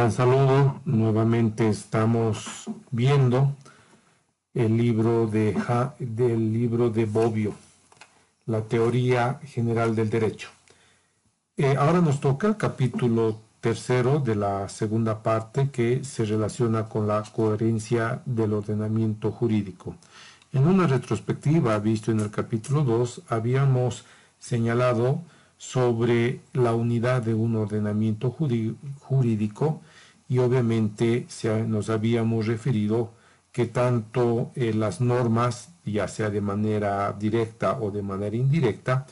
Gran saludo. Nuevamente estamos viendo el libro de, del libro de Bobbio, la teoría general del derecho. Eh, ahora nos toca el capítulo tercero de la segunda parte que se relaciona con la coherencia del ordenamiento jurídico. En una retrospectiva visto en el capítulo 2 habíamos señalado sobre la unidad de un ordenamiento jurídico y obviamente nos habíamos referido que tanto eh, las normas, ya sea de manera directa o de manera indirecta,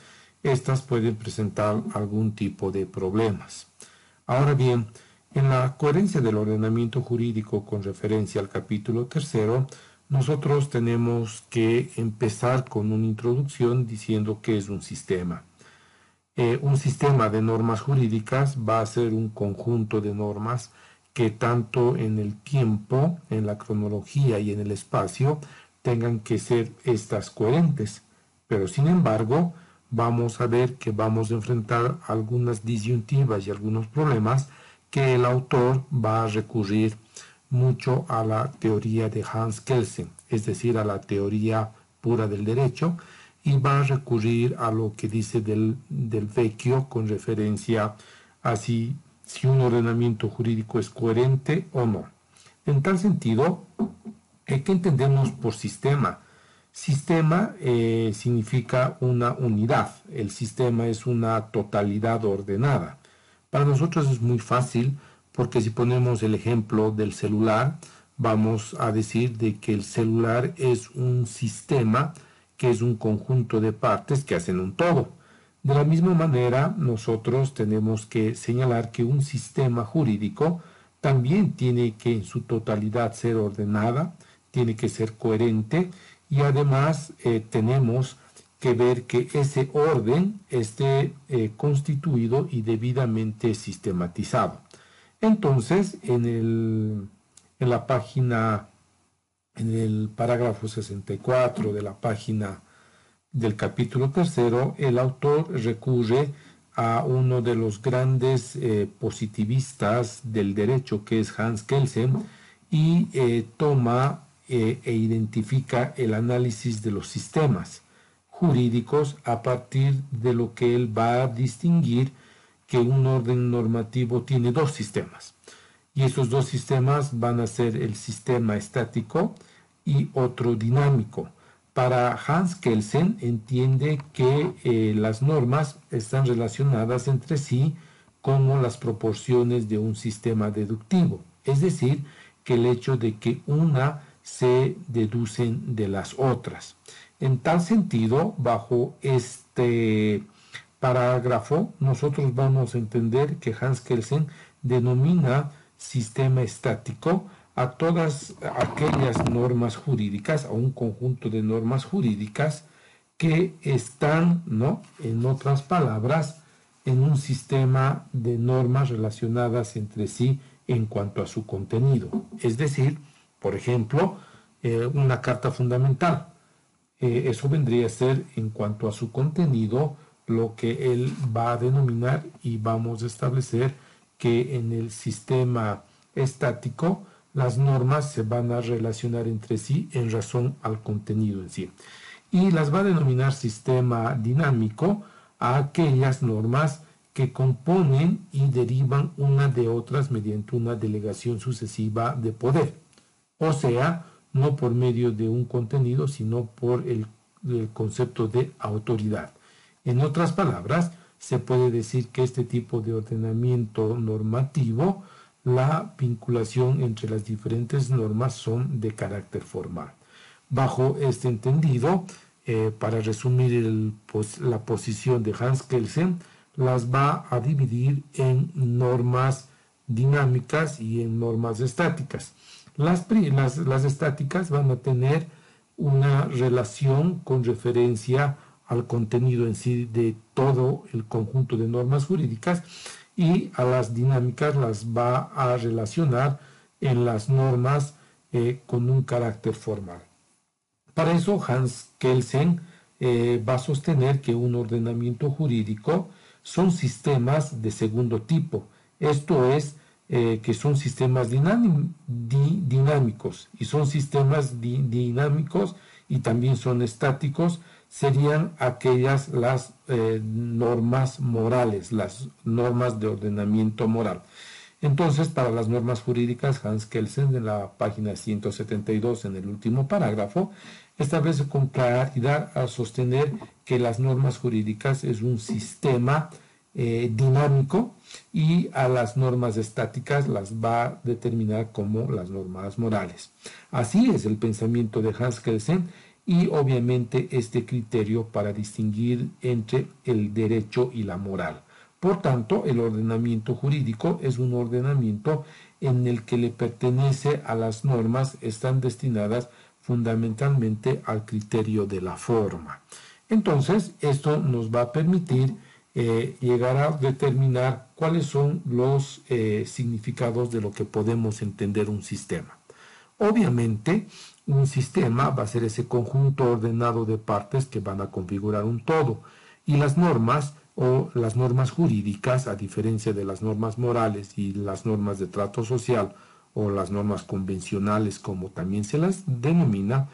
estas pueden presentar algún tipo de problemas. Ahora bien, en la coherencia del ordenamiento jurídico con referencia al capítulo tercero, nosotros tenemos que empezar con una introducción diciendo que es un sistema. Eh, un sistema de normas jurídicas va a ser un conjunto de normas que tanto en el tiempo, en la cronología y en el espacio tengan que ser estas coherentes. Pero sin embargo, vamos a ver que vamos a enfrentar algunas disyuntivas y algunos problemas que el autor va a recurrir mucho a la teoría de Hans Kelsen, es decir, a la teoría pura del derecho, y va a recurrir a lo que dice del, del vecchio con referencia a si un ordenamiento jurídico es coherente o no. En tal sentido, ¿qué entendemos por sistema? Sistema eh, significa una unidad, el sistema es una totalidad ordenada. Para nosotros es muy fácil porque si ponemos el ejemplo del celular, vamos a decir de que el celular es un sistema que es un conjunto de partes que hacen un todo. De la misma manera, nosotros tenemos que señalar que un sistema jurídico también tiene que en su totalidad ser ordenada, tiene que ser coherente y además eh, tenemos que ver que ese orden esté eh, constituido y debidamente sistematizado. Entonces, en, el, en la página en el parágrafo 64 de la página del capítulo tercero, el autor recurre a uno de los grandes eh, positivistas del derecho, que es Hans Kelsen, y eh, toma eh, e identifica el análisis de los sistemas jurídicos a partir de lo que él va a distinguir que un orden normativo tiene dos sistemas. Y esos dos sistemas van a ser el sistema estático y otro dinámico. Para Hans Kelsen entiende que eh, las normas están relacionadas entre sí como las proporciones de un sistema deductivo, es decir, que el hecho de que una se deducen de las otras. En tal sentido, bajo este parágrafo, nosotros vamos a entender que Hans Kelsen denomina sistema estático a todas aquellas normas jurídicas, a un conjunto de normas jurídicas que están, ¿no? En otras palabras, en un sistema de normas relacionadas entre sí en cuanto a su contenido. Es decir, por ejemplo, eh, una carta fundamental. Eh, eso vendría a ser en cuanto a su contenido lo que él va a denominar y vamos a establecer que en el sistema estático las normas se van a relacionar entre sí en razón al contenido en sí. Y las va a denominar sistema dinámico a aquellas normas que componen y derivan una de otras mediante una delegación sucesiva de poder. O sea, no por medio de un contenido, sino por el, el concepto de autoridad. En otras palabras, se puede decir que este tipo de ordenamiento normativo la vinculación entre las diferentes normas son de carácter formal. Bajo este entendido, eh, para resumir la posición de Hans Kelsen, las va a dividir en normas dinámicas y en normas estáticas. Las, las estáticas van a tener una relación con referencia al contenido en sí de todo el conjunto de normas jurídicas y a las dinámicas las va a relacionar en las normas eh, con un carácter formal. Para eso Hans Kelsen eh, va a sostener que un ordenamiento jurídico son sistemas de segundo tipo, esto es, eh, que son sistemas dinámicos y son sistemas dinámicos y también son estáticos serían aquellas las eh, normas morales, las normas de ordenamiento moral. Entonces, para las normas jurídicas, Hans Kelsen, en la página 172, en el último parágrafo, establece con claridad a sostener que las normas jurídicas es un sistema eh, dinámico y a las normas estáticas las va a determinar como las normas morales. Así es el pensamiento de Hans Kelsen y obviamente este criterio para distinguir entre el derecho y la moral. Por tanto, el ordenamiento jurídico es un ordenamiento en el que le pertenece a las normas están destinadas fundamentalmente al criterio de la forma. Entonces, esto nos va a permitir eh, llegar a determinar cuáles son los eh, significados de lo que podemos entender un sistema. Obviamente, un sistema va a ser ese conjunto ordenado de partes que van a configurar un todo. Y las normas o las normas jurídicas, a diferencia de las normas morales y las normas de trato social o las normas convencionales, como también se las denomina,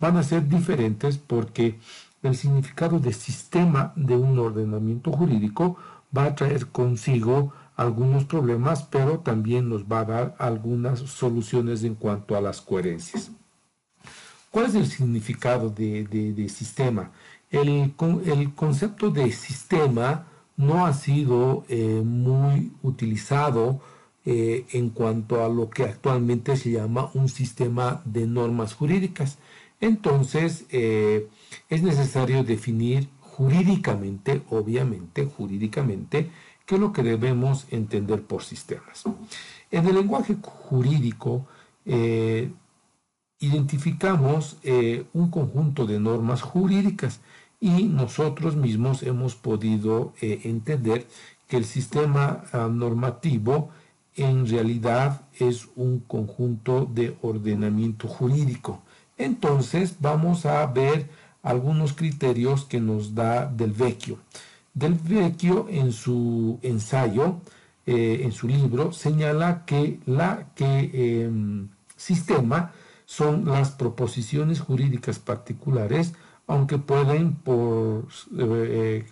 van a ser diferentes porque el significado de sistema de un ordenamiento jurídico va a traer consigo algunos problemas, pero también nos va a dar algunas soluciones en cuanto a las coherencias. ¿Cuál es el significado de, sistema? El, concepto de sistema no ha sido eh, muy utilizado eh, en cuanto a lo que actualmente se llama un sistema de normas jurídicas. Entonces, eh, es necesario definir jurídicamente, obviamente, jurídicamente, qué es lo que debemos entender por sistemas. En el lenguaje jurídico, identificamos eh, un conjunto de normas jurídicas y nosotros mismos hemos podido eh, entender que el sistema ah, normativo en realidad es un conjunto de ordenamiento jurídico. Entonces vamos a ver algunos criterios que nos da Del Vecchio. Del Vecchio en su ensayo, eh, en su libro, señala que la que em, sistema son las proposiciones jurídicas particulares, aunque pueden por, eh,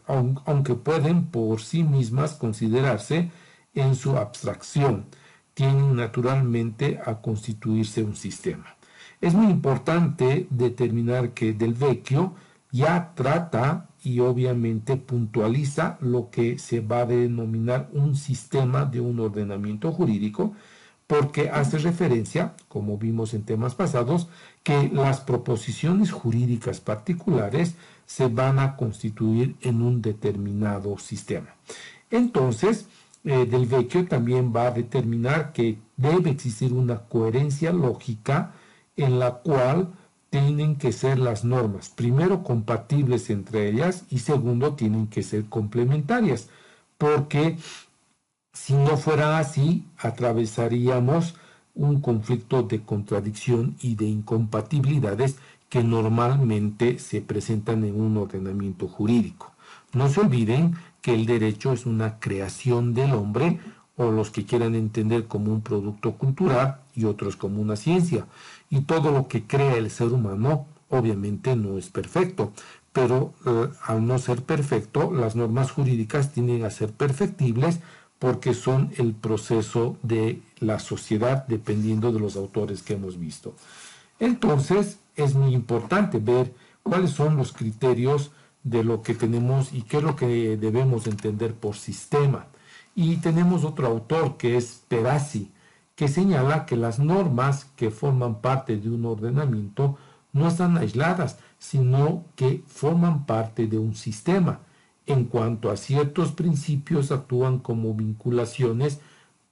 aunque pueden por sí mismas considerarse en su abstracción, tienen naturalmente a constituirse un sistema. Es muy importante determinar que Del Vecchio ya trata y obviamente puntualiza lo que se va a denominar un sistema de un ordenamiento jurídico, porque hace referencia, como vimos en temas pasados, que las proposiciones jurídicas particulares se van a constituir en un determinado sistema. Entonces, eh, Del Vecchio también va a determinar que debe existir una coherencia lógica en la cual tienen que ser las normas, primero compatibles entre ellas y segundo tienen que ser complementarias, porque si no fuera así, atravesaríamos un conflicto de contradicción y de incompatibilidades que normalmente se presentan en un ordenamiento jurídico. No se olviden que el derecho es una creación del hombre o los que quieran entender como un producto cultural y otros como una ciencia. Y todo lo que crea el ser humano obviamente no es perfecto, pero eh, al no ser perfecto, las normas jurídicas tienen a ser perfectibles porque son el proceso de la sociedad dependiendo de los autores que hemos visto. Entonces, es muy importante ver cuáles son los criterios de lo que tenemos y qué es lo que debemos entender por sistema. Y tenemos otro autor que es Perazzi, que señala que las normas que forman parte de un ordenamiento no están aisladas, sino que forman parte de un sistema en cuanto a ciertos principios actúan como vinculaciones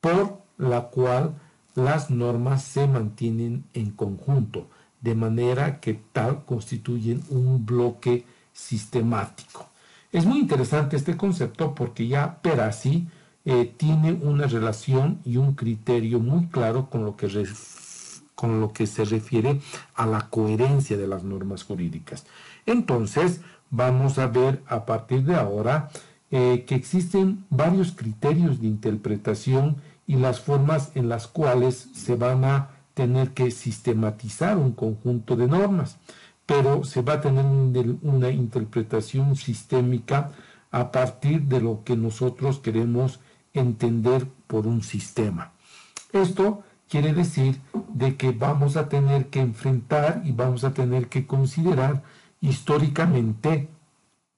por la cual las normas se mantienen en conjunto, de manera que tal constituyen un bloque sistemático. Es muy interesante este concepto porque ya Perazzi eh, tiene una relación y un criterio muy claro con lo, que con lo que se refiere a la coherencia de las normas jurídicas. Entonces, vamos a ver a partir de ahora eh, que existen varios criterios de interpretación y las formas en las cuales se van a tener que sistematizar un conjunto de normas, pero se va a tener una interpretación sistémica a partir de lo que nosotros queremos entender por un sistema. Esto quiere decir de que vamos a tener que enfrentar y vamos a tener que considerar históricamente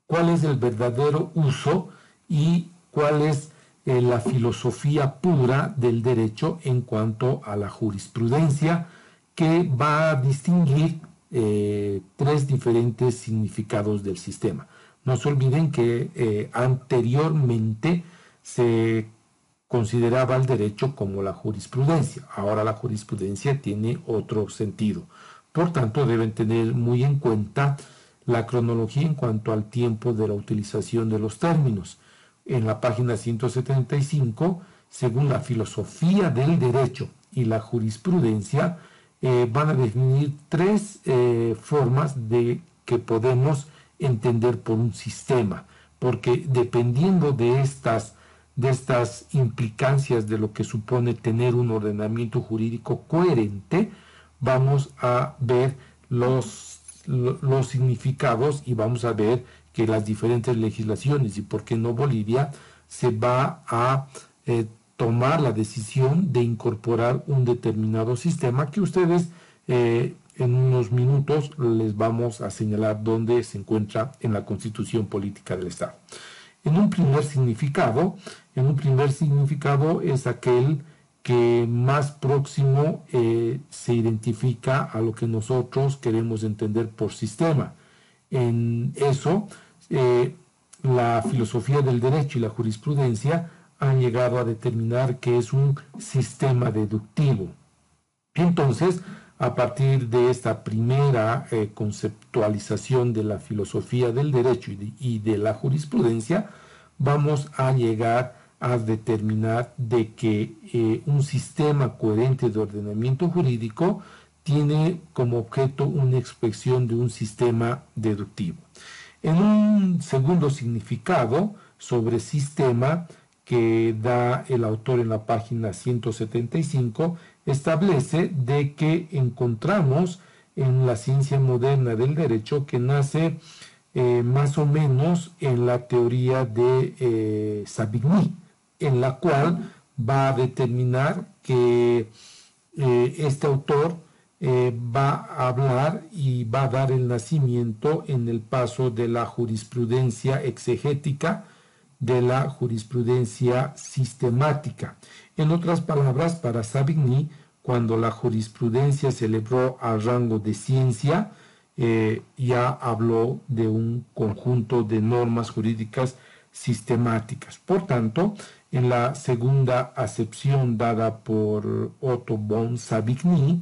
cuál es el verdadero uso y cuál es eh, la filosofía pura del derecho en cuanto a la jurisprudencia que va a distinguir eh, tres diferentes significados del sistema. No se olviden que eh, anteriormente se consideraba el derecho como la jurisprudencia. Ahora la jurisprudencia tiene otro sentido. Por tanto, deben tener muy en cuenta la cronología en cuanto al tiempo de la utilización de los términos en la página 175, según la filosofía del derecho y la jurisprudencia, eh, van a definir tres eh, formas de que podemos entender por un sistema, porque dependiendo de estas, de estas implicancias de lo que supone tener un ordenamiento jurídico coherente, vamos a ver los, los significados y vamos a ver que las diferentes legislaciones y por qué no Bolivia se va a eh, tomar la decisión de incorporar un determinado sistema que ustedes eh, en unos minutos les vamos a señalar dónde se encuentra en la constitución política del Estado. En un primer significado, en un primer significado es aquel que más próximo eh, se identifica a lo que nosotros queremos entender por sistema. En eso eh, la filosofía del derecho y la jurisprudencia han llegado a determinar que es un sistema deductivo. Entonces, a partir de esta primera eh, conceptualización de la filosofía del derecho y de, la jurisprudencia, vamos a llegar a determinar de que eh, un sistema coherente de ordenamiento jurídico tiene como objeto una expresión de un sistema deductivo. En un segundo significado sobre sistema que da el autor en la página 175, establece de que encontramos en la ciencia moderna del derecho que nace eh, más o menos en la teoría de eh, Savigny, en la cual va a determinar que eh, este autor eh, va a hablar y va a dar el nacimiento en el paso de la jurisprudencia exegética de la jurisprudencia sistemática. En otras palabras, para Savigny, cuando la jurisprudencia se celebró a rango de ciencia, eh, ya habló de un conjunto de normas jurídicas sistemáticas. Por tanto, en la segunda acepción dada por Otto von Savigny,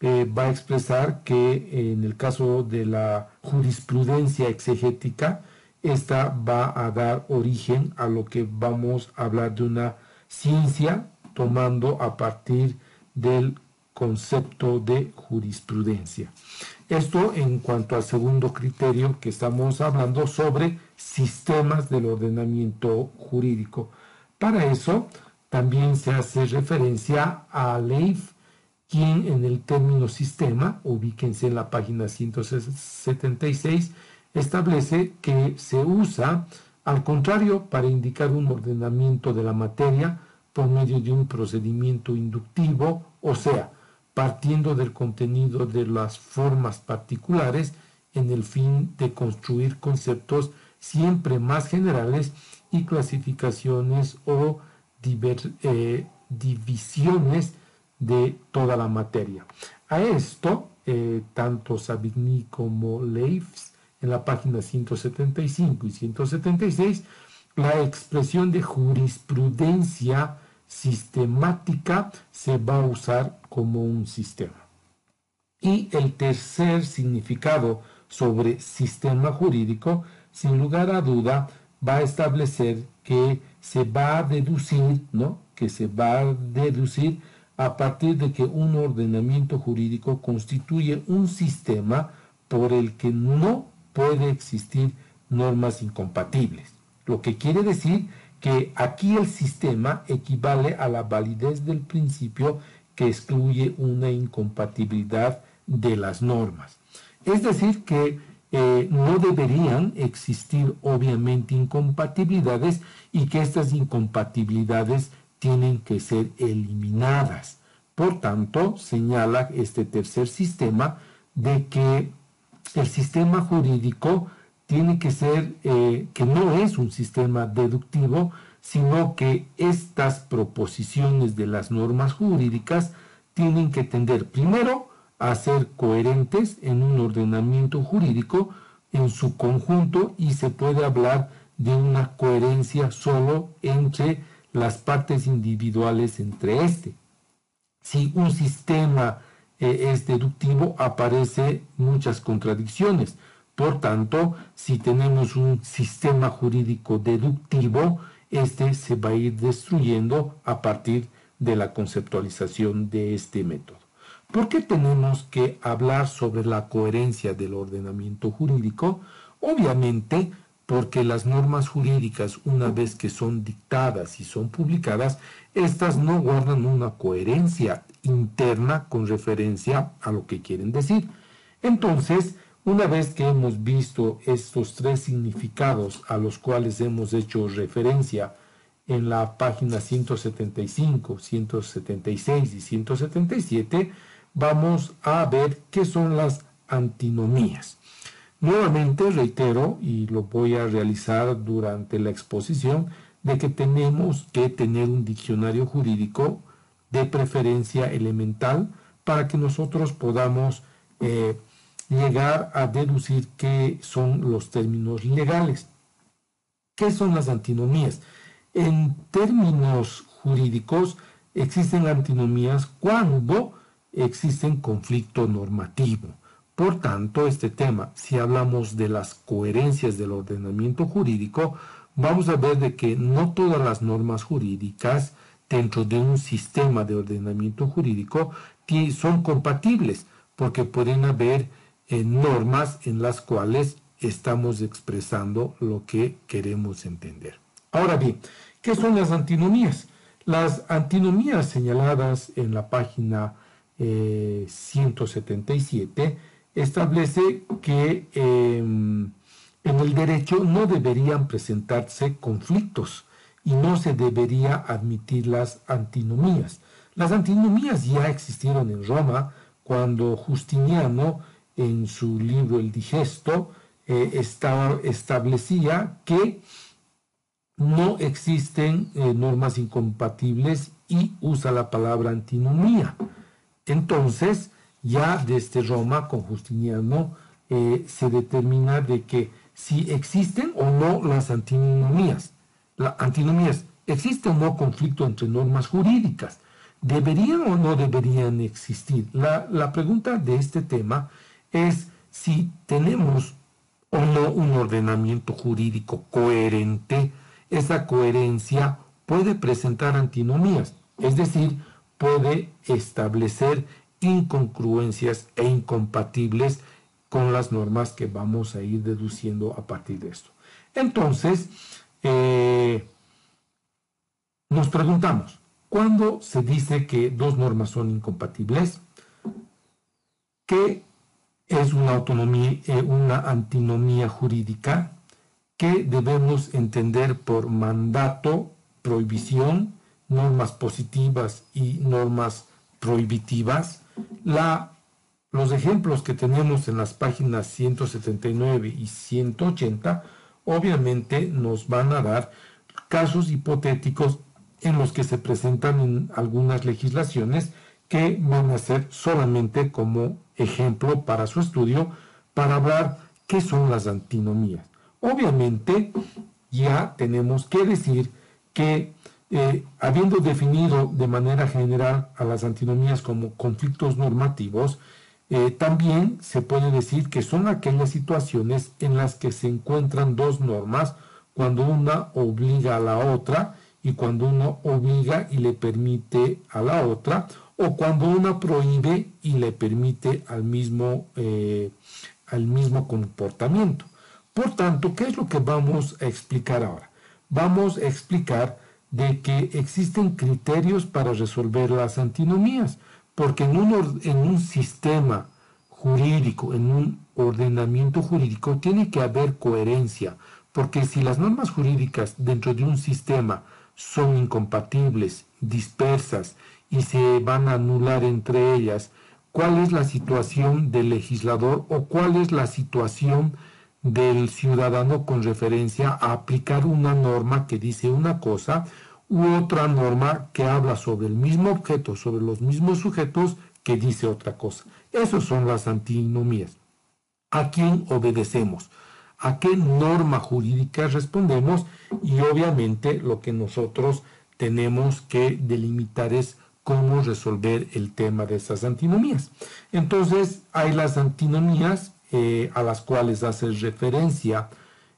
eh, va a expresar que en el caso de la jurisprudencia exegética, esta va a dar origen a lo que vamos a hablar de una ciencia tomando a partir del concepto de jurisprudencia. Esto en cuanto al segundo criterio que estamos hablando sobre sistemas del ordenamiento jurídico. Para eso también se hace referencia a Leif quien en el término sistema, ubíquense en la página 176, establece que se usa al contrario para indicar un ordenamiento de la materia por medio de un procedimiento inductivo, o sea, partiendo del contenido de las formas particulares en el fin de construir conceptos siempre más generales y clasificaciones o eh, divisiones de toda la materia. A esto, eh, tanto Savigny como Leifs, en la página 175 y 176, la expresión de jurisprudencia sistemática se va a usar como un sistema. Y el tercer significado sobre sistema jurídico, sin lugar a duda, va a establecer que se va a deducir, ¿no? Que se va a deducir a partir de que un ordenamiento jurídico constituye un sistema por el que no puede existir normas incompatibles. Lo que quiere decir que aquí el sistema equivale a la validez del principio que excluye una incompatibilidad de las normas. Es decir, que eh, no deberían existir obviamente incompatibilidades y que estas incompatibilidades tienen que ser eliminadas. Por tanto, señala este tercer sistema de que el sistema jurídico tiene que ser, eh, que no es un sistema deductivo, sino que estas proposiciones de las normas jurídicas tienen que tender primero a ser coherentes en un ordenamiento jurídico en su conjunto y se puede hablar de una coherencia solo entre las partes individuales entre este. Si un sistema eh, es deductivo, aparece muchas contradicciones. Por tanto, si tenemos un sistema jurídico deductivo, este se va a ir destruyendo a partir de la conceptualización de este método. ¿Por qué tenemos que hablar sobre la coherencia del ordenamiento jurídico? Obviamente porque las normas jurídicas, una vez que son dictadas y son publicadas, estas no guardan una coherencia interna con referencia a lo que quieren decir. Entonces, una vez que hemos visto estos tres significados a los cuales hemos hecho referencia en la página 175, 176 y 177, vamos a ver qué son las antinomías. Nuevamente reitero, y lo voy a realizar durante la exposición, de que tenemos que tener un diccionario jurídico de preferencia elemental para que nosotros podamos eh, llegar a deducir qué son los términos legales. ¿Qué son las antinomías? En términos jurídicos existen antinomías cuando existen conflicto normativo. Por tanto, este tema, si hablamos de las coherencias del ordenamiento jurídico, vamos a ver de que no todas las normas jurídicas dentro de un sistema de ordenamiento jurídico son compatibles, porque pueden haber eh, normas en las cuales estamos expresando lo que queremos entender. Ahora bien, ¿qué son las antinomías? Las antinomías señaladas en la página 177 eh, establece que em, en el derecho no deberían presentarse conflictos y no se debería admitir las antinomías. Las antinomías ya existieron en Roma cuando Justiniano en su libro El Digesto eh, estaba, establecía que no existen eh, normas incompatibles y usa la palabra antinomía. Entonces, ya desde Roma con Justiniano eh, se determina de que si existen o no las antinomías. Las antinomías, ¿existe o no conflicto entre normas jurídicas? ¿Deberían o no deberían existir? La, la pregunta de este tema es si tenemos o no un ordenamiento jurídico coherente, esa coherencia puede presentar antinomías, es decir, puede establecer incongruencias e incompatibles con las normas que vamos a ir deduciendo a partir de esto. Entonces, eh, nos preguntamos, ¿cuándo se dice que dos normas son incompatibles? ¿Qué es una autonomía, eh, una antinomía jurídica? ¿Qué debemos entender por mandato, prohibición, normas positivas y normas prohibitivas? Los ejemplos que tenemos en las páginas 179 y 180 obviamente nos van a dar casos hipotéticos en los que se presentan algunas legislaciones que van a ser solamente como ejemplo para su estudio para hablar qué son las antinomías. Obviamente ya tenemos que decir que eh, habiendo definido de manera general a las antinomías como conflictos normativos, eh, también se puede decir que son aquellas situaciones en las que se encuentran dos normas cuando una obliga a la otra y cuando uno obliga y le permite a la otra, o cuando una prohíbe y le permite al mismo, eh, al mismo comportamiento. Por tanto, ¿qué es lo que vamos a explicar ahora? vamos a explicar de que existen criterios para resolver las antinomías, porque en un, en un sistema jurídico, en un ordenamiento jurídico, tiene que haber coherencia, porque si las normas jurídicas dentro de un sistema son incompatibles, dispersas y se van a anular entre ellas, ¿cuál es la situación del legislador o cuál es la situación del ciudadano con referencia a aplicar una norma que dice una cosa u otra norma que habla sobre el mismo objeto, sobre los mismos sujetos que dice otra cosa. Esas son las antinomías. ¿A quién obedecemos? ¿A qué norma jurídica respondemos? Y obviamente lo que nosotros tenemos que delimitar es cómo resolver el tema de esas antinomías. Entonces hay las antinomías eh, a las cuales hace referencia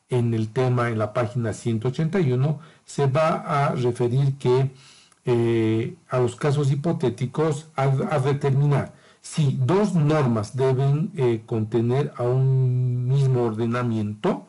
en el tema en la página 181, se va a referir que eh, a los casos hipotéticos a, determinar si dos normas deben eh, contener a un mismo ordenamiento.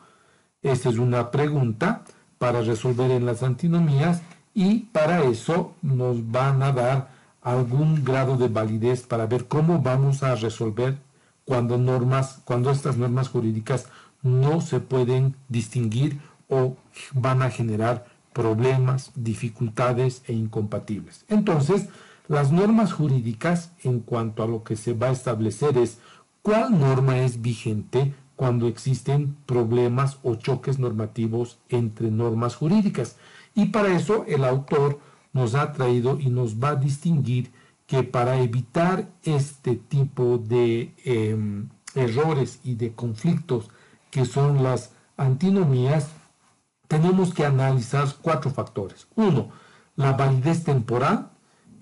Esta es una pregunta para resolver en las antinomías y para eso nos van a dar algún grado de validez para ver cómo vamos a resolver cuando normas, cuando estas normas jurídicas no se pueden distinguir o van a generar problemas, dificultades e incompatibles. Entonces, las normas jurídicas en cuanto a lo que se va a establecer es cuál norma es vigente cuando existen problemas o choques normativos entre normas jurídicas. Y para eso el autor nos ha traído y nos va a distinguir que para evitar este tipo de em, errores y de conflictos que son las antinomías, tenemos que analizar cuatro factores. Uno, la validez temporal,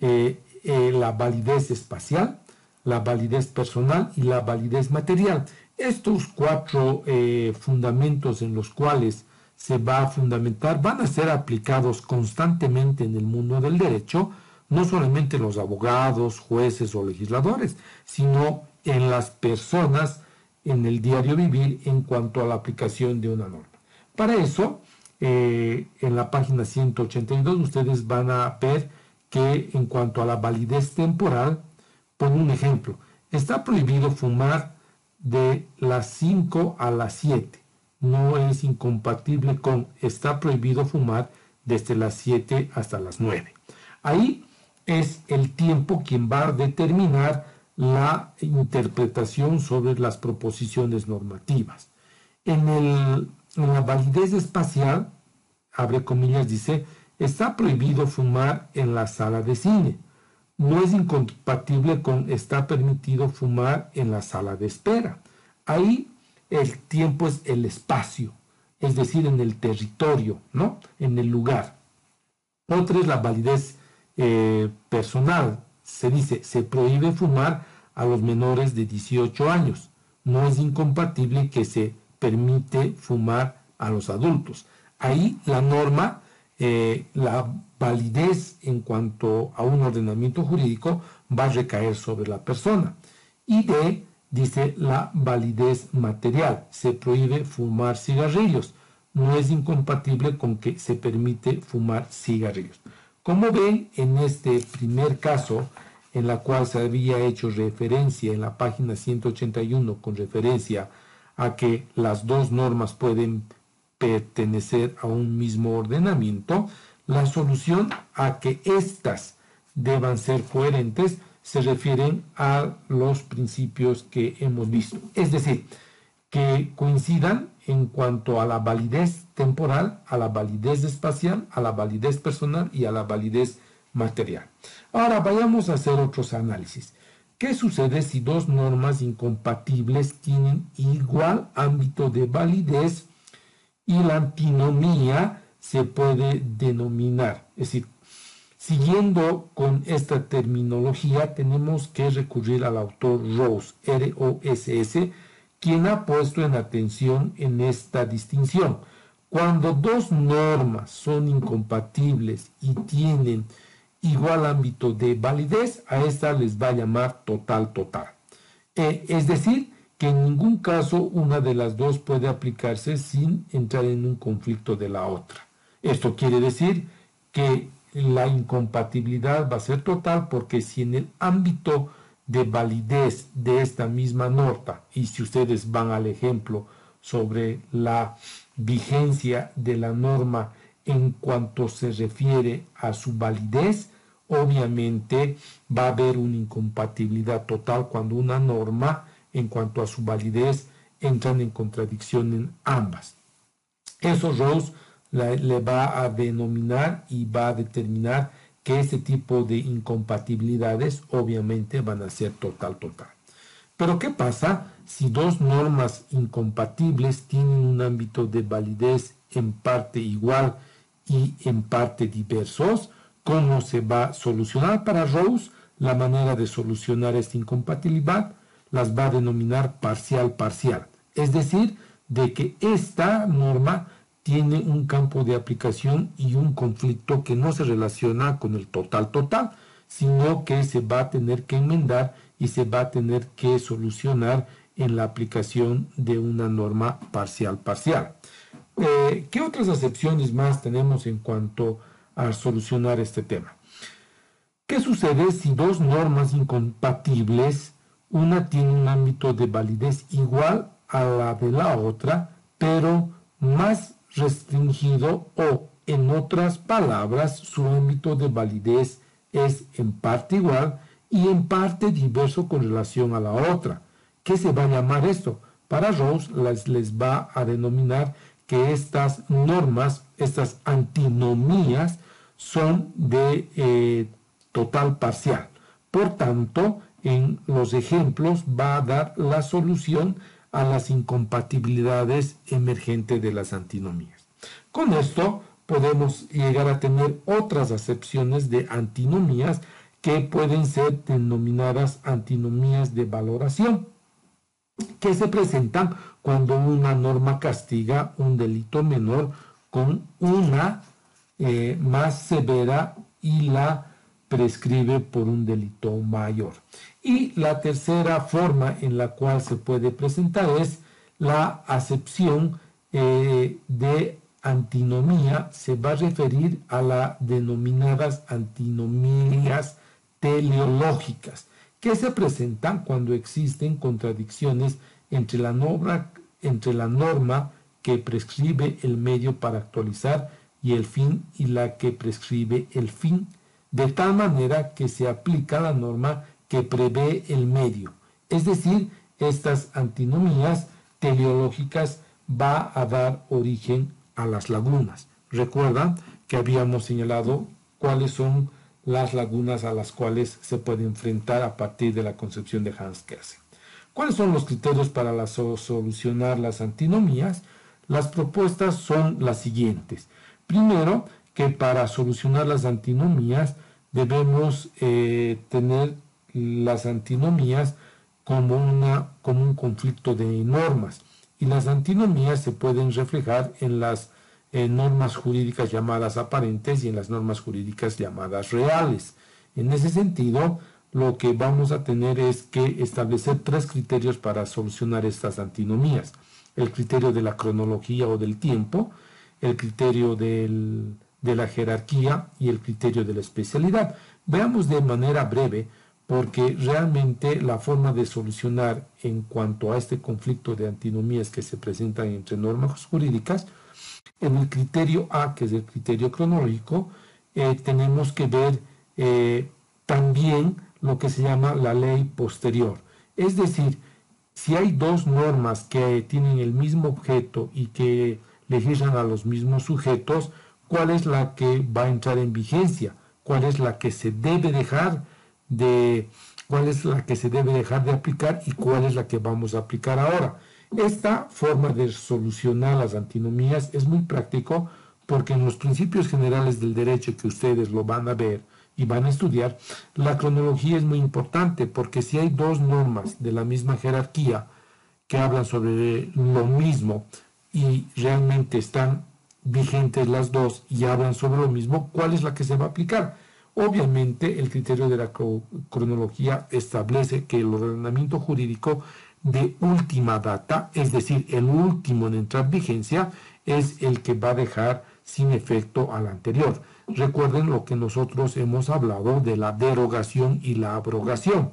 eh, eh, la validez espacial, la validez personal y la validez material. Estos cuatro eh, fundamentos en los cuales se va a fundamentar van a ser aplicados constantemente en el mundo del derecho, no solamente los abogados, jueces o legisladores, sino en las personas en el diario vivir en cuanto a la aplicación de una norma. Para eso, eh, en la página 182 ustedes van a ver que en cuanto a la validez temporal, pongo un ejemplo, está prohibido fumar de las 5 a las 7. No es incompatible con está prohibido fumar desde las 7 hasta las 9. Ahí es el tiempo quien va a determinar la interpretación sobre las proposiciones normativas. En, el, la validez espacial, abre comillas, dice, está prohibido fumar en la sala de cine. No es incompatible con está permitido fumar en la sala de espera. Ahí el tiempo es el espacio, es decir, en el territorio, ¿no? En el lugar. Otra es la validez eh, personal. Se dice, se prohíbe fumar a los menores de 18 años. No es incompatible que se permite fumar a los adultos. Ahí la norma, eh, la validez en cuanto a un ordenamiento jurídico va a recaer sobre la persona. Y D dice la validez material. Se prohíbe fumar cigarrillos. No es incompatible con que se permite fumar cigarrillos. Como ven, en este primer caso, en la cual se había hecho referencia en la página 181 con referencia a que las dos normas pueden pertenecer a un mismo ordenamiento, la solución a que éstas deban ser coherentes se refieren a los principios que hemos visto. Es decir, que coincidan en cuanto a la validez temporal, a la validez espacial, a la validez personal y a la validez material. Ahora vayamos a hacer otros análisis. ¿Qué sucede si dos normas incompatibles tienen igual ámbito de validez y la antinomía se puede denominar? Es decir, siguiendo con esta terminología, tenemos que recurrir al autor Rose, R-O-S-S, quien ha puesto en atención en esta distinción. Cuando dos normas son incompatibles y tienen igual ámbito de validez, a esta les va a llamar total total. E, es decir, que en ningún caso una de las dos puede aplicarse sin entrar en un conflicto de la otra. Esto quiere decir que la incompatibilidad va a ser total porque si en el ámbito de validez de esta misma nota, y si ustedes van al ejemplo sobre la vigencia de la norma en cuanto se refiere a su validez, obviamente va a haber una incompatibilidad total cuando una norma en cuanto a su validez entran en contradicción en ambas. Eso Rose le va a denominar y va a determinar que este tipo de incompatibilidades obviamente van a ser total total. Pero ¿qué pasa si dos normas incompatibles tienen un ámbito de validez en parte igual y en parte diversos? ¿Cómo se va a solucionar para Rose? La manera de solucionar esta incompatibilidad las va a denominar parcial parcial. Es decir, de que esta norma tiene un campo de aplicación y un conflicto que no se relaciona con el total total, sino que se va a tener que enmendar y se va a tener que solucionar en la aplicación de una norma parcial parcial. Eh, ¿Qué otras acepciones más tenemos en cuanto a solucionar este tema? ¿Qué sucede si dos normas incompatibles, una tiene un ámbito de validez igual a la de la otra, pero más restringido o, en otras palabras, su ámbito de validez es en parte igual y en parte diverso con relación a la otra. ¿Qué se va a llamar esto? Para Rose les, les va a denominar que estas normas, estas antinomías, son de eh, total parcial. Por tanto, en los ejemplos va a dar la solución a las incompatibilidades emergentes de las antinomías. Con esto podemos llegar a tener otras acepciones de antinomías que pueden ser denominadas antinomías de valoración, que se presentan cuando una norma castiga un delito menor con una eh, más severa y la prescribe por un delito mayor. Y la tercera forma en la cual se puede presentar es la acepción eh, de antinomía, se va a referir a las denominadas antinomías teleológicas, que se presentan cuando existen contradicciones entre la, norma, que prescribe el medio para actualizar y el fin y la que prescribe el fin, de tal manera que se aplica la norma que prevé el medio. Es decir, estas antinomías teleológicas va a dar origen a las lagunas. Recuerdan que habíamos señalado cuáles son las lagunas a las cuales se puede enfrentar a partir de la concepción de Hans Kelsen. ¿Cuáles son los criterios para solucionar las antinomías? Las propuestas son las siguientes. Primero, que para solucionar las antinomías debemos eh, tener las antinomías como, una, como un conflicto de normas y las antinomías se pueden reflejar en las normas jurídicas llamadas aparentes y en las normas jurídicas llamadas reales. En ese sentido, lo que vamos a tener es que establecer tres criterios para solucionar estas antinomías. El criterio de la cronología o del tiempo, el criterio de la jerarquía y el criterio de la especialidad. Veamos de manera breve porque realmente la forma de solucionar en cuanto a este conflicto de antinomías que se presentan entre normas jurídicas, en el criterio A, que es el criterio cronológico, eh, tenemos que ver eh, también lo que se llama la ley posterior. Es decir, si hay dos normas que tienen el mismo objeto y que legislan a los mismos sujetos, ¿cuál es la que va a entrar en vigencia? ¿Cuál es la que se debe dejar de cuál es la que se debe dejar de aplicar y cuál es la que vamos a aplicar ahora. Esta forma de solucionar las antinomías es muy práctico porque en los principios generales del derecho que ustedes lo van a ver y van a estudiar, la cronología es muy importante porque si hay dos normas de la misma jerarquía que hablan sobre lo mismo y realmente están vigentes las dos y hablan sobre lo mismo, ¿cuál es la que se va a aplicar? Obviamente, el criterio de la cronología establece que el ordenamiento jurídico de última data, es decir, el último en entrar en vigencia, es el que va a dejar sin efecto al anterior. Recuerden lo que nosotros hemos hablado de la derogación y la abrogación.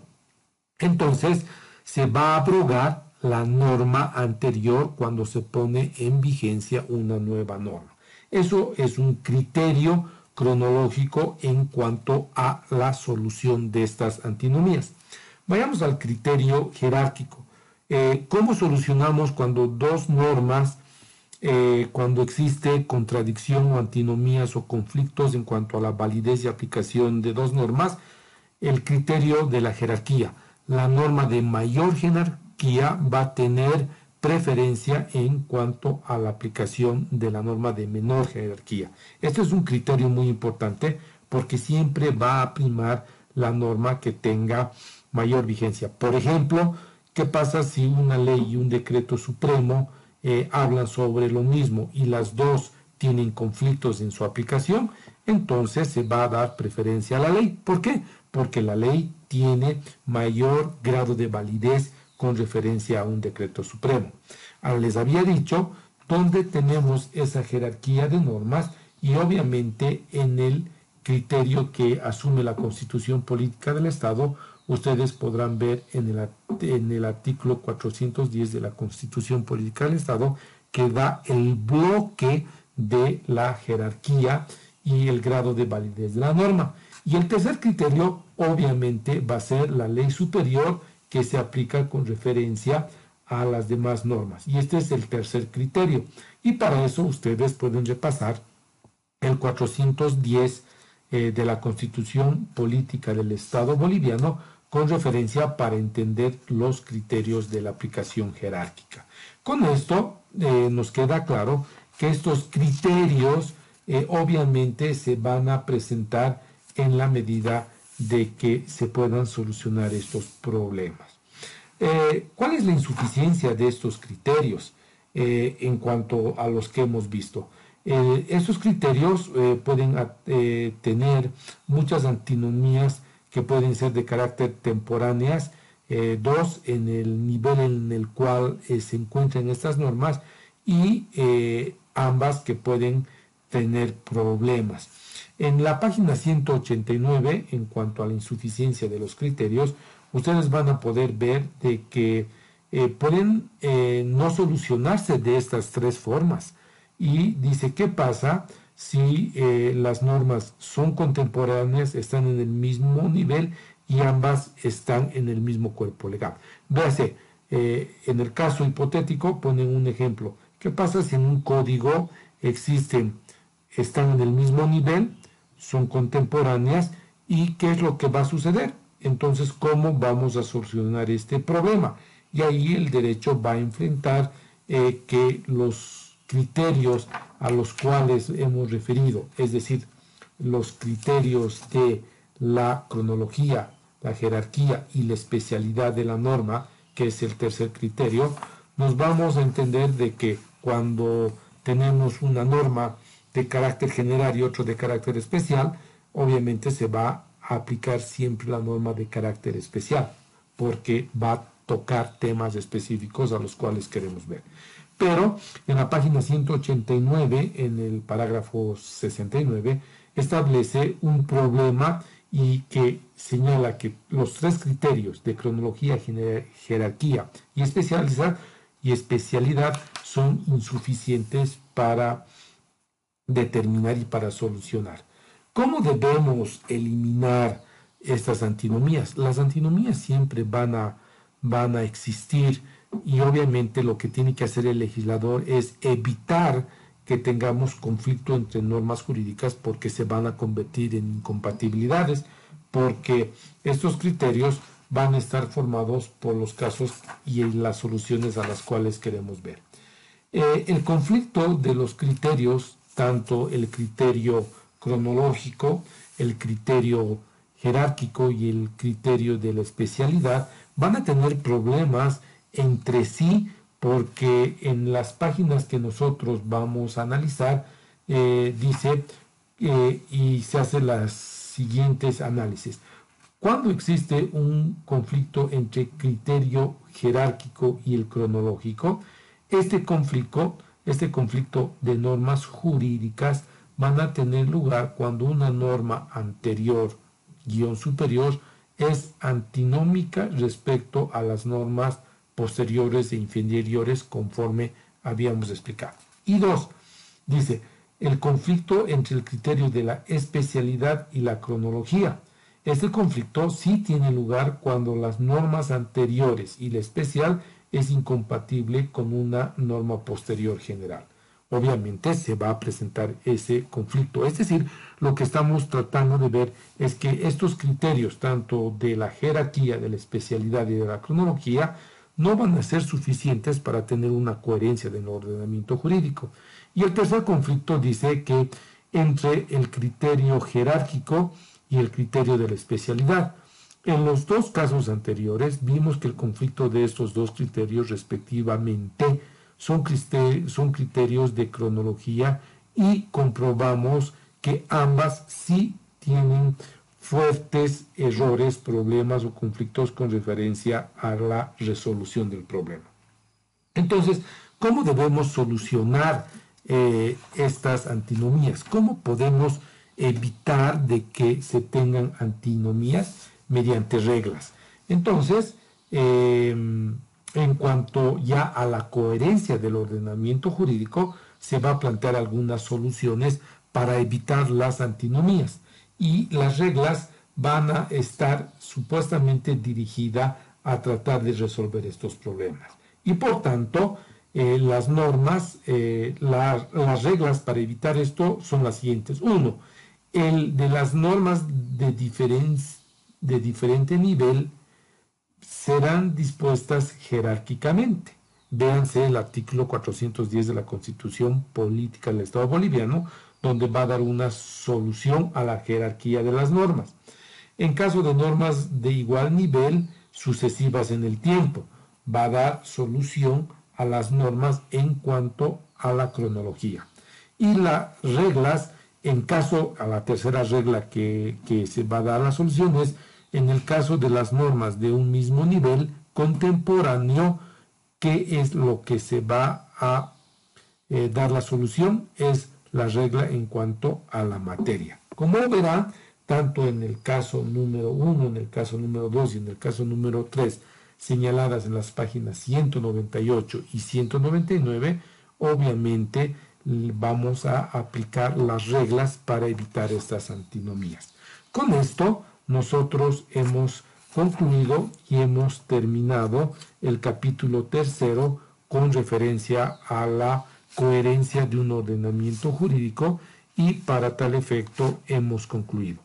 Entonces, se va a abrogar la norma anterior cuando se pone en vigencia una nueva norma. Eso es un criterio cronológico en cuanto a la solución de estas antinomías. Vayamos al criterio jerárquico. Eh, ¿Cómo solucionamos cuando dos normas, eh, cuando existe contradicción o antinomías o conflictos en cuanto a la validez y aplicación de dos normas? El criterio de la jerarquía. La norma de mayor jerarquía va a tener preferencia en cuanto a la aplicación de la norma de menor jerarquía. Este es un criterio muy importante porque siempre va a primar la norma que tenga mayor vigencia. Por ejemplo, ¿qué pasa si una ley y un decreto supremo eh, hablan sobre lo mismo y las dos tienen conflictos en su aplicación? Entonces se va a dar preferencia a la ley. ¿Por qué? Porque la ley tiene mayor grado de validez con referencia a un decreto supremo. Ahora les había dicho dónde tenemos esa jerarquía de normas y obviamente en el criterio que asume la constitución política del Estado, ustedes podrán ver en el, en el artículo 410 de la constitución política del Estado que da el bloque de la jerarquía y el grado de validez de la norma. Y el tercer criterio obviamente va a ser la ley superior que se aplica con referencia a las demás normas. Y este es el tercer criterio. Y para eso ustedes pueden repasar el 410 eh, de la Constitución Política del Estado Boliviano con referencia para entender los criterios de la aplicación jerárquica. Con esto eh, nos queda claro que estos criterios eh, obviamente se van a presentar en la medida de que se puedan solucionar estos problemas. Eh, ¿Cuál es la insuficiencia de estos criterios en cuanto a los que hemos visto? Estos criterios pueden tener muchas antinomías que pueden ser de carácter temporáneas, dos, en el nivel en el cual se encuentran estas normas y ambas que pueden tener problemas. En la página 189, en cuanto a la insuficiencia de los criterios, ustedes van a poder ver de que eh, pueden eh, no solucionarse de estas tres formas. Y dice, ¿qué pasa si eh, las normas son contemporáneas, están en el mismo nivel y ambas están en el mismo cuerpo legal? Véase, en el caso hipotético ponen un ejemplo. ¿Qué pasa si en un código existen, están en el mismo nivel, son contemporáneas y qué es lo que va a suceder. Entonces, ¿cómo vamos a solucionar este problema? Y ahí el derecho va a enfrentar eh, que los criterios a los cuales hemos referido, es decir, los criterios de la cronología, la jerarquía y la especialidad de la norma, que es el tercer criterio, nos vamos a entender de que cuando tenemos una norma de carácter general y otro de carácter especial, obviamente se va a aplicar siempre la norma de carácter especial, porque va a tocar temas específicos a los cuales queremos ver. Pero en la página 189, en el parágrafo 69, establece un problema y que señala que los tres criterios de cronología, jerarquía y especialidad, y especialidad son insuficientes para determinar y para solucionar. ¿Cómo debemos eliminar estas antinomías? Las antinomías siempre van a, van a existir y obviamente lo que tiene que hacer el legislador es evitar que tengamos conflicto entre normas jurídicas porque se van a convertir en incompatibilidades, porque estos criterios van a estar formados por los casos y las soluciones a las cuales queremos ver. Eh, el conflicto de los criterios tanto el criterio cronológico, el criterio jerárquico y el criterio de la especialidad van a tener problemas entre sí porque en las páginas que nosotros vamos a analizar eh, dice eh, y se hacen las siguientes análisis. Cuando existe un conflicto entre criterio jerárquico y el cronológico, este conflicto este conflicto de normas jurídicas van a tener lugar cuando una norma anterior, guion superior, es antinómica respecto a las normas posteriores e inferiores conforme habíamos explicado. Y dos, dice, el conflicto entre el criterio de la especialidad y la cronología. Este conflicto sí tiene lugar cuando las normas anteriores y la especial es incompatible con una norma posterior general. Obviamente se va a presentar ese conflicto. Es decir, lo que estamos tratando de ver es que estos criterios, tanto de la jerarquía, de la especialidad y de la cronología, no van a ser suficientes para tener una coherencia del ordenamiento jurídico. Y el tercer conflicto dice que entre el criterio jerárquico y el criterio de la especialidad. En los dos casos anteriores vimos que el conflicto de estos dos criterios respectivamente son, criterios de cronología y comprobamos que ambas sí tienen fuertes errores, problemas o conflictos con referencia a la resolución del problema. Entonces, ¿cómo debemos solucionar eh, estas antinomías? ¿Cómo podemos evitar de que se tengan antinomías mediante reglas? Entonces, em, en cuanto ya a la coherencia del ordenamiento jurídico, se va a plantear algunas soluciones para evitar las antinomías y las reglas van a estar supuestamente dirigidas a tratar de resolver estos problemas. Y por tanto, eh, las normas, eh, las reglas para evitar esto son las siguientes. Uno, el de las normas de, de diferente nivel serán dispuestas jerárquicamente. Véanse el artículo 410 de la Constitución Política del Estado Boliviano, donde va a dar una solución a la jerarquía de las normas. En caso de normas de igual nivel, sucesivas en el tiempo, va a dar solución a las normas en cuanto a la cronología. Y las reglas, en caso, a la tercera regla que, se va a dar la solución es, en el caso de las normas de un mismo nivel contemporáneo, ¿qué es lo que se va a eh, dar la solución? Es la regla en cuanto a la materia. Como verán, tanto en el caso número 1, en el caso número 2 y en el caso número 3, señaladas en las páginas 198 y 199, obviamente vamos a aplicar las reglas para evitar estas antinomías. Con esto, nosotros hemos concluido y hemos terminado el capítulo tercero con referencia a la coherencia de un ordenamiento jurídico y para tal efecto hemos concluido.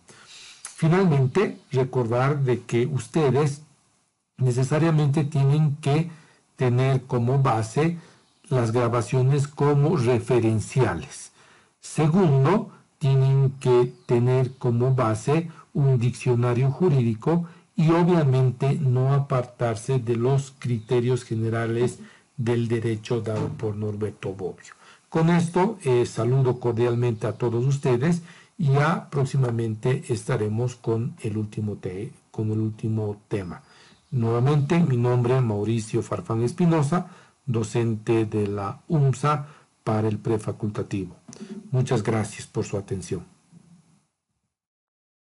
Finalmente, recordar de que ustedes necesariamente tienen que tener como base las grabaciones como referenciales. Segundo, tienen que tener como base un diccionario jurídico y obviamente no apartarse de los criterios generales del derecho dado por Norberto Bobbio. Con esto eh, saludo cordialmente a todos ustedes y ya próximamente estaremos con el último, con el último tema. Nuevamente, mi nombre es Mauricio Farfán Espinosa, docente de la UMSA para el prefacultativo. Muchas gracias por su atención.